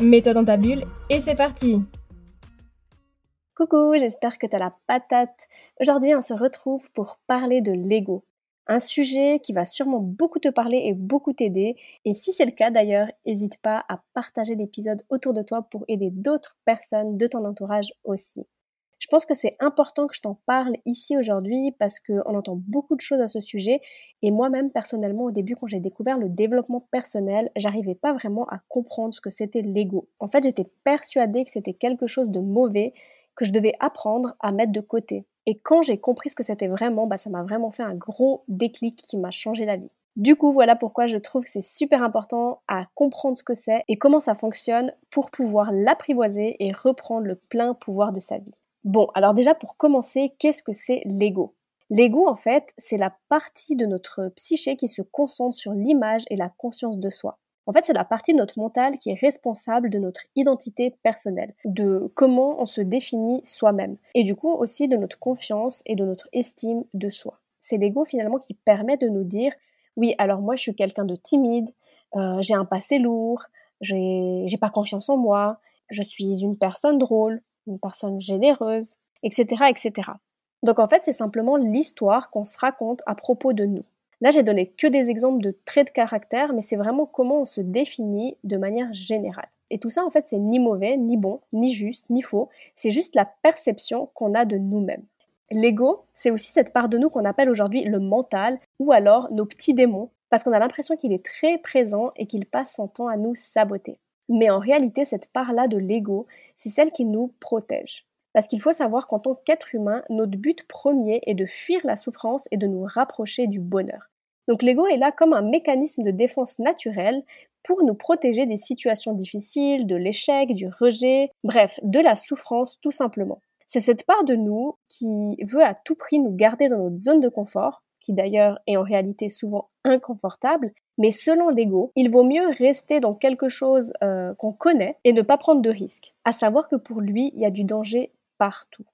Mets-toi dans ta bulle et c'est parti Coucou, j'espère que tu as la patate. Aujourd'hui, on se retrouve pour parler de l'ego. Un sujet qui va sûrement beaucoup te parler et beaucoup t'aider. Et si c'est le cas d'ailleurs, n'hésite pas à partager l'épisode autour de toi pour aider d'autres personnes de ton entourage aussi. Je pense que c'est important que je t'en parle ici aujourd'hui parce qu'on entend beaucoup de choses à ce sujet et moi-même personnellement au début quand j'ai découvert le développement personnel, j'arrivais pas vraiment à comprendre ce que c'était l'ego. En fait, j'étais persuadée que c'était quelque chose de mauvais que je devais apprendre à mettre de côté. Et quand j'ai compris ce que c'était vraiment, bah, ça m'a vraiment fait un gros déclic qui m'a changé la vie. Du coup, voilà pourquoi je trouve que c'est super important à comprendre ce que c'est et comment ça fonctionne pour pouvoir l'apprivoiser et reprendre le plein pouvoir de sa vie. Bon, alors déjà pour commencer, qu'est-ce que c'est l'ego? L'ego, en fait, c'est la partie de notre psyché qui se concentre sur l'image et la conscience de soi. En fait, c'est la partie de notre mental qui est responsable de notre identité personnelle, de comment on se définit soi-même, et du coup aussi de notre confiance et de notre estime de soi. C'est l'ego finalement qui permet de nous dire, oui, alors moi je suis quelqu'un de timide, euh, j'ai un passé lourd, j'ai pas confiance en moi, je suis une personne drôle, une personne généreuse, etc., etc. Donc en fait, c'est simplement l'histoire qu'on se raconte à propos de nous. Là, j'ai donné que des exemples de traits de caractère, mais c'est vraiment comment on se définit de manière générale. Et tout ça, en fait, c'est ni mauvais, ni bon, ni juste, ni faux. C'est juste la perception qu'on a de nous-mêmes. L'ego, c'est aussi cette part de nous qu'on appelle aujourd'hui le mental, ou alors nos petits démons, parce qu'on a l'impression qu'il est très présent et qu'il passe son temps à nous saboter. Mais en réalité, cette part-là de l'ego, c'est celle qui nous protège. Parce qu'il faut savoir qu'en tant qu'être humain, notre but premier est de fuir la souffrance et de nous rapprocher du bonheur. Donc l'ego est là comme un mécanisme de défense naturel pour nous protéger des situations difficiles, de l'échec, du rejet, bref, de la souffrance tout simplement. C'est cette part de nous qui veut à tout prix nous garder dans notre zone de confort, qui d'ailleurs est en réalité souvent inconfortable, mais selon l'ego, il vaut mieux rester dans quelque chose euh, qu'on connaît et ne pas prendre de risques. À savoir que pour lui, il y a du danger partout.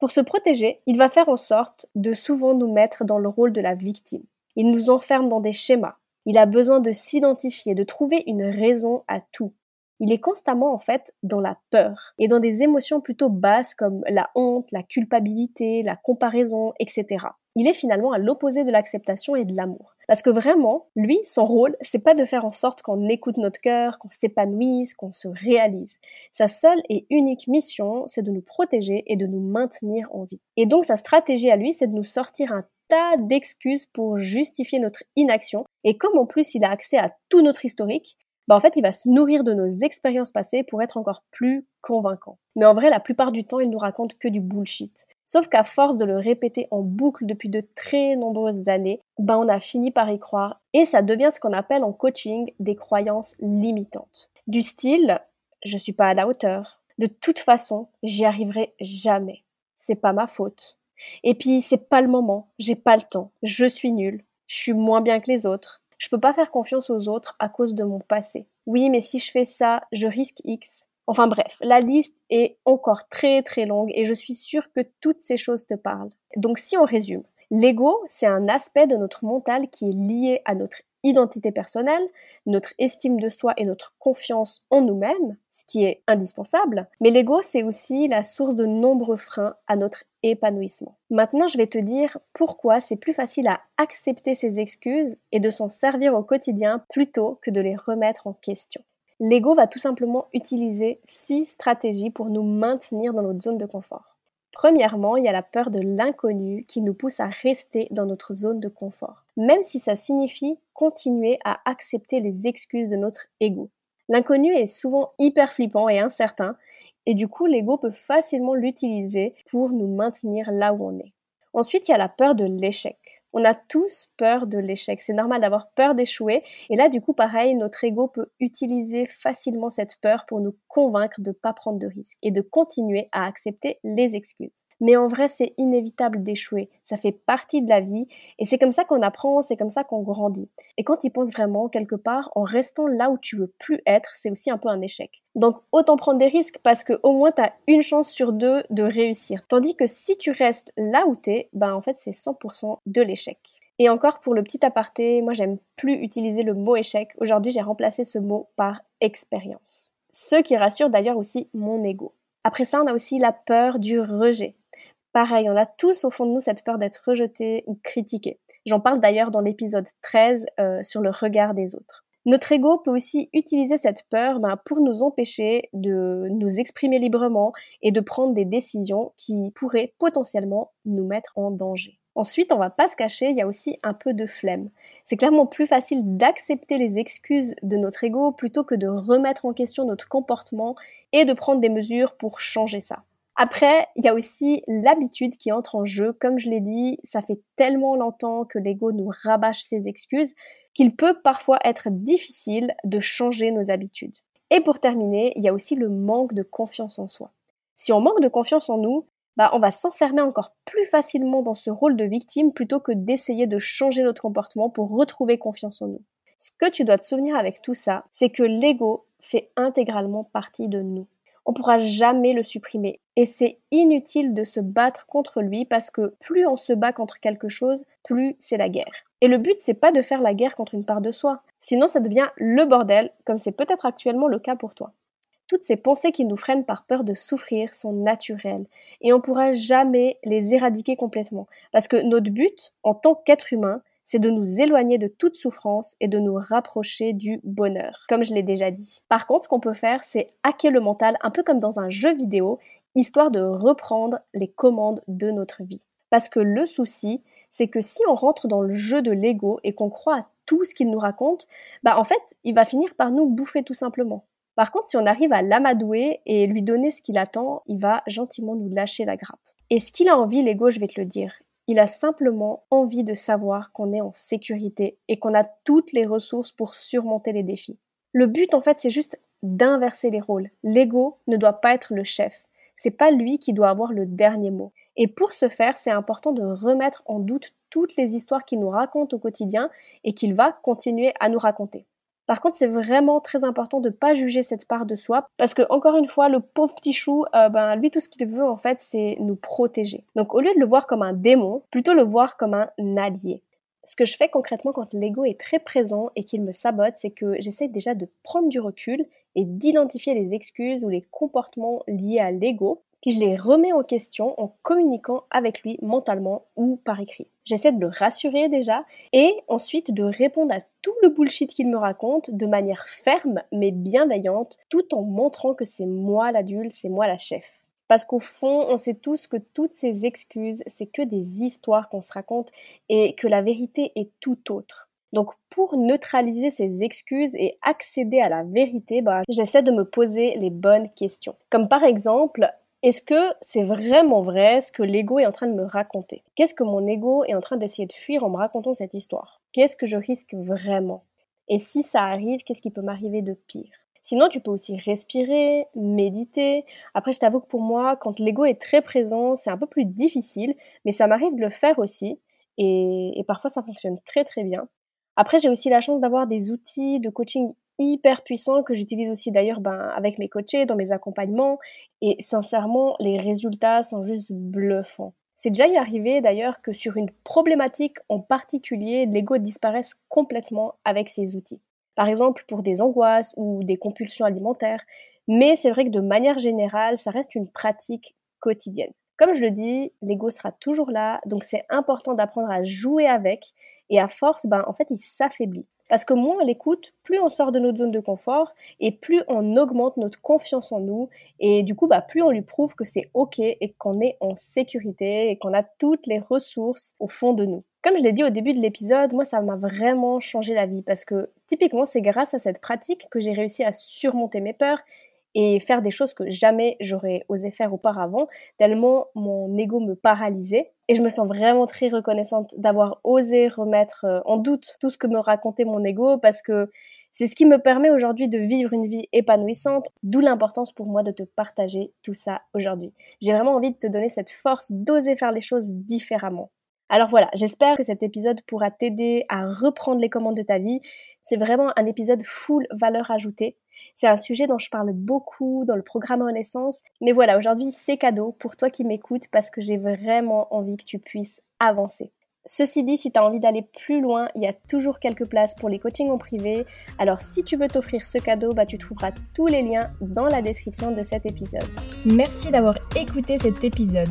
Pour se protéger, il va faire en sorte de souvent nous mettre dans le rôle de la victime. Il nous enferme dans des schémas. Il a besoin de s'identifier, de trouver une raison à tout. Il est constamment en fait dans la peur et dans des émotions plutôt basses comme la honte, la culpabilité, la comparaison, etc. Il est finalement à l'opposé de l'acceptation et de l'amour. Parce que vraiment, lui, son rôle, c'est pas de faire en sorte qu'on écoute notre cœur, qu'on s'épanouisse, qu'on se réalise. Sa seule et unique mission, c'est de nous protéger et de nous maintenir en vie. Et donc sa stratégie à lui, c'est de nous sortir un tas d'excuses pour justifier notre inaction. Et comme en plus il a accès à tout notre historique, bah en fait il va se nourrir de nos expériences passées pour être encore plus convaincant. Mais en vrai, la plupart du temps, il nous raconte que du bullshit. Sauf qu'à force de le répéter en boucle depuis de très nombreuses années, ben on a fini par y croire et ça devient ce qu'on appelle en coaching des croyances limitantes. Du style je suis pas à la hauteur. De toute façon, j'y arriverai jamais. C'est pas ma faute. Et puis c'est pas le moment, j'ai pas le temps, je suis nulle, je suis moins bien que les autres. Je peux pas faire confiance aux autres à cause de mon passé. Oui, mais si je fais ça, je risque X. Enfin bref, la liste est encore très très longue et je suis sûre que toutes ces choses te parlent. Donc si on résume, l'ego, c'est un aspect de notre mental qui est lié à notre identité personnelle, notre estime de soi et notre confiance en nous-mêmes, ce qui est indispensable. Mais l'ego, c'est aussi la source de nombreux freins à notre épanouissement. Maintenant, je vais te dire pourquoi c'est plus facile à accepter ces excuses et de s'en servir au quotidien plutôt que de les remettre en question. L'ego va tout simplement utiliser six stratégies pour nous maintenir dans notre zone de confort. Premièrement, il y a la peur de l'inconnu qui nous pousse à rester dans notre zone de confort, même si ça signifie continuer à accepter les excuses de notre ego. L'inconnu est souvent hyper flippant et incertain, et du coup l'ego peut facilement l'utiliser pour nous maintenir là où on est. Ensuite, il y a la peur de l'échec. On a tous peur de l'échec. C'est normal d'avoir peur d'échouer. Et là, du coup, pareil, notre ego peut utiliser facilement cette peur pour nous convaincre de ne pas prendre de risques et de continuer à accepter les excuses. Mais en vrai, c'est inévitable d'échouer. Ça fait partie de la vie et c'est comme ça qu'on apprend, c'est comme ça qu'on grandit. Et quand tu penses vraiment, quelque part, en restant là où tu veux plus être, c'est aussi un peu un échec. Donc autant prendre des risques parce que au moins tu as une chance sur deux de réussir. Tandis que si tu restes là où t'es, ben en fait c'est 100% de l'échec. Et encore pour le petit aparté, moi j'aime plus utiliser le mot échec. Aujourd'hui j'ai remplacé ce mot par expérience. Ce qui rassure d'ailleurs aussi mon ego. Après ça, on a aussi la peur du rejet. Pareil, on a tous au fond de nous cette peur d'être rejeté ou critiqué. J'en parle d'ailleurs dans l'épisode 13 euh, sur le regard des autres. Notre ego peut aussi utiliser cette peur ben, pour nous empêcher de nous exprimer librement et de prendre des décisions qui pourraient potentiellement nous mettre en danger. Ensuite, on va pas se cacher, il y a aussi un peu de flemme. C'est clairement plus facile d'accepter les excuses de notre ego plutôt que de remettre en question notre comportement et de prendre des mesures pour changer ça. Après, il y a aussi l'habitude qui entre en jeu. Comme je l'ai dit, ça fait tellement longtemps que l'ego nous rabâche ses excuses qu'il peut parfois être difficile de changer nos habitudes. Et pour terminer, il y a aussi le manque de confiance en soi. Si on manque de confiance en nous, bah, on va s'enfermer encore plus facilement dans ce rôle de victime plutôt que d'essayer de changer notre comportement pour retrouver confiance en nous. Ce que tu dois te souvenir avec tout ça, c'est que l'ego fait intégralement partie de nous on pourra jamais le supprimer. Et c'est inutile de se battre contre lui parce que plus on se bat contre quelque chose, plus c'est la guerre. Et le but, c'est pas de faire la guerre contre une part de soi. Sinon, ça devient le bordel, comme c'est peut-être actuellement le cas pour toi. Toutes ces pensées qui nous freinent par peur de souffrir sont naturelles et on pourra jamais les éradiquer complètement. Parce que notre but, en tant qu'être humain, c'est de nous éloigner de toute souffrance et de nous rapprocher du bonheur, comme je l'ai déjà dit. Par contre, ce qu'on peut faire, c'est hacker le mental, un peu comme dans un jeu vidéo, histoire de reprendre les commandes de notre vie. Parce que le souci, c'est que si on rentre dans le jeu de l'ego et qu'on croit à tout ce qu'il nous raconte, bah en fait, il va finir par nous bouffer tout simplement. Par contre, si on arrive à l'amadouer et lui donner ce qu'il attend, il va gentiment nous lâcher la grappe. Et ce qu'il a envie, l'ego, je vais te le dire, il a simplement envie de savoir qu'on est en sécurité et qu'on a toutes les ressources pour surmonter les défis. Le but, en fait, c'est juste d'inverser les rôles. L'ego ne doit pas être le chef. C'est pas lui qui doit avoir le dernier mot. Et pour ce faire, c'est important de remettre en doute toutes les histoires qu'il nous raconte au quotidien et qu'il va continuer à nous raconter. Par contre, c'est vraiment très important de ne pas juger cette part de soi parce que, encore une fois, le pauvre petit chou, euh, ben, lui, tout ce qu'il veut, en fait, c'est nous protéger. Donc, au lieu de le voir comme un démon, plutôt le voir comme un allié. Ce que je fais concrètement quand l'ego est très présent et qu'il me sabote, c'est que j'essaie déjà de prendre du recul et d'identifier les excuses ou les comportements liés à l'ego puis je les remets en question en communiquant avec lui mentalement ou par écrit. J'essaie de le rassurer déjà et ensuite de répondre à tout le bullshit qu'il me raconte de manière ferme mais bienveillante tout en montrant que c'est moi l'adulte, c'est moi la chef. Parce qu'au fond, on sait tous que toutes ces excuses, c'est que des histoires qu'on se raconte et que la vérité est tout autre. Donc pour neutraliser ces excuses et accéder à la vérité, bah, j'essaie de me poser les bonnes questions. Comme par exemple, est-ce que c'est vraiment vrai ce que l'ego est en train de me raconter? Qu'est-ce que mon ego est en train d'essayer de fuir en me racontant cette histoire? Qu'est-ce que je risque vraiment? Et si ça arrive, qu'est-ce qui peut m'arriver de pire? Sinon, tu peux aussi respirer, méditer. Après, je t'avoue que pour moi, quand l'ego est très présent, c'est un peu plus difficile, mais ça m'arrive de le faire aussi. Et, parfois, ça fonctionne très très bien. Après, j'ai aussi la chance d'avoir des outils de coaching hyper puissant que j'utilise aussi d'ailleurs ben, avec mes coachés, dans mes accompagnements. Et sincèrement, les résultats sont juste bluffants. C'est déjà eu arrivé d'ailleurs que sur une problématique en particulier, l'ego disparaisse complètement avec ces outils. Par exemple pour des angoisses ou des compulsions alimentaires. Mais c'est vrai que de manière générale, ça reste une pratique quotidienne. Comme je le dis, l'ego sera toujours là, donc c'est important d'apprendre à jouer avec, et à force, ben, en fait, il s'affaiblit. Parce que moins on l'écoute, plus on sort de notre zone de confort et plus on augmente notre confiance en nous. Et du coup, bah, plus on lui prouve que c'est OK et qu'on est en sécurité et qu'on a toutes les ressources au fond de nous. Comme je l'ai dit au début de l'épisode, moi ça m'a vraiment changé la vie parce que typiquement c'est grâce à cette pratique que j'ai réussi à surmonter mes peurs et faire des choses que jamais j'aurais osé faire auparavant, tellement mon ego me paralysait. Et je me sens vraiment très reconnaissante d'avoir osé remettre euh, en doute tout ce que me racontait mon ego parce que c'est ce qui me permet aujourd'hui de vivre une vie épanouissante, d'où l'importance pour moi de te partager tout ça aujourd'hui. J'ai vraiment envie de te donner cette force d'oser faire les choses différemment. Alors voilà, j'espère que cet épisode pourra t'aider à reprendre les commandes de ta vie. C'est vraiment un épisode full valeur ajoutée. C'est un sujet dont je parle beaucoup dans le programme Renaissance. Mais voilà, aujourd'hui c'est cadeau pour toi qui m'écoutes parce que j'ai vraiment envie que tu puisses avancer. Ceci dit, si tu as envie d'aller plus loin, il y a toujours quelques places pour les coachings en privé. Alors si tu veux t'offrir ce cadeau, bah, tu trouveras tous les liens dans la description de cet épisode. Merci d'avoir écouté cet épisode.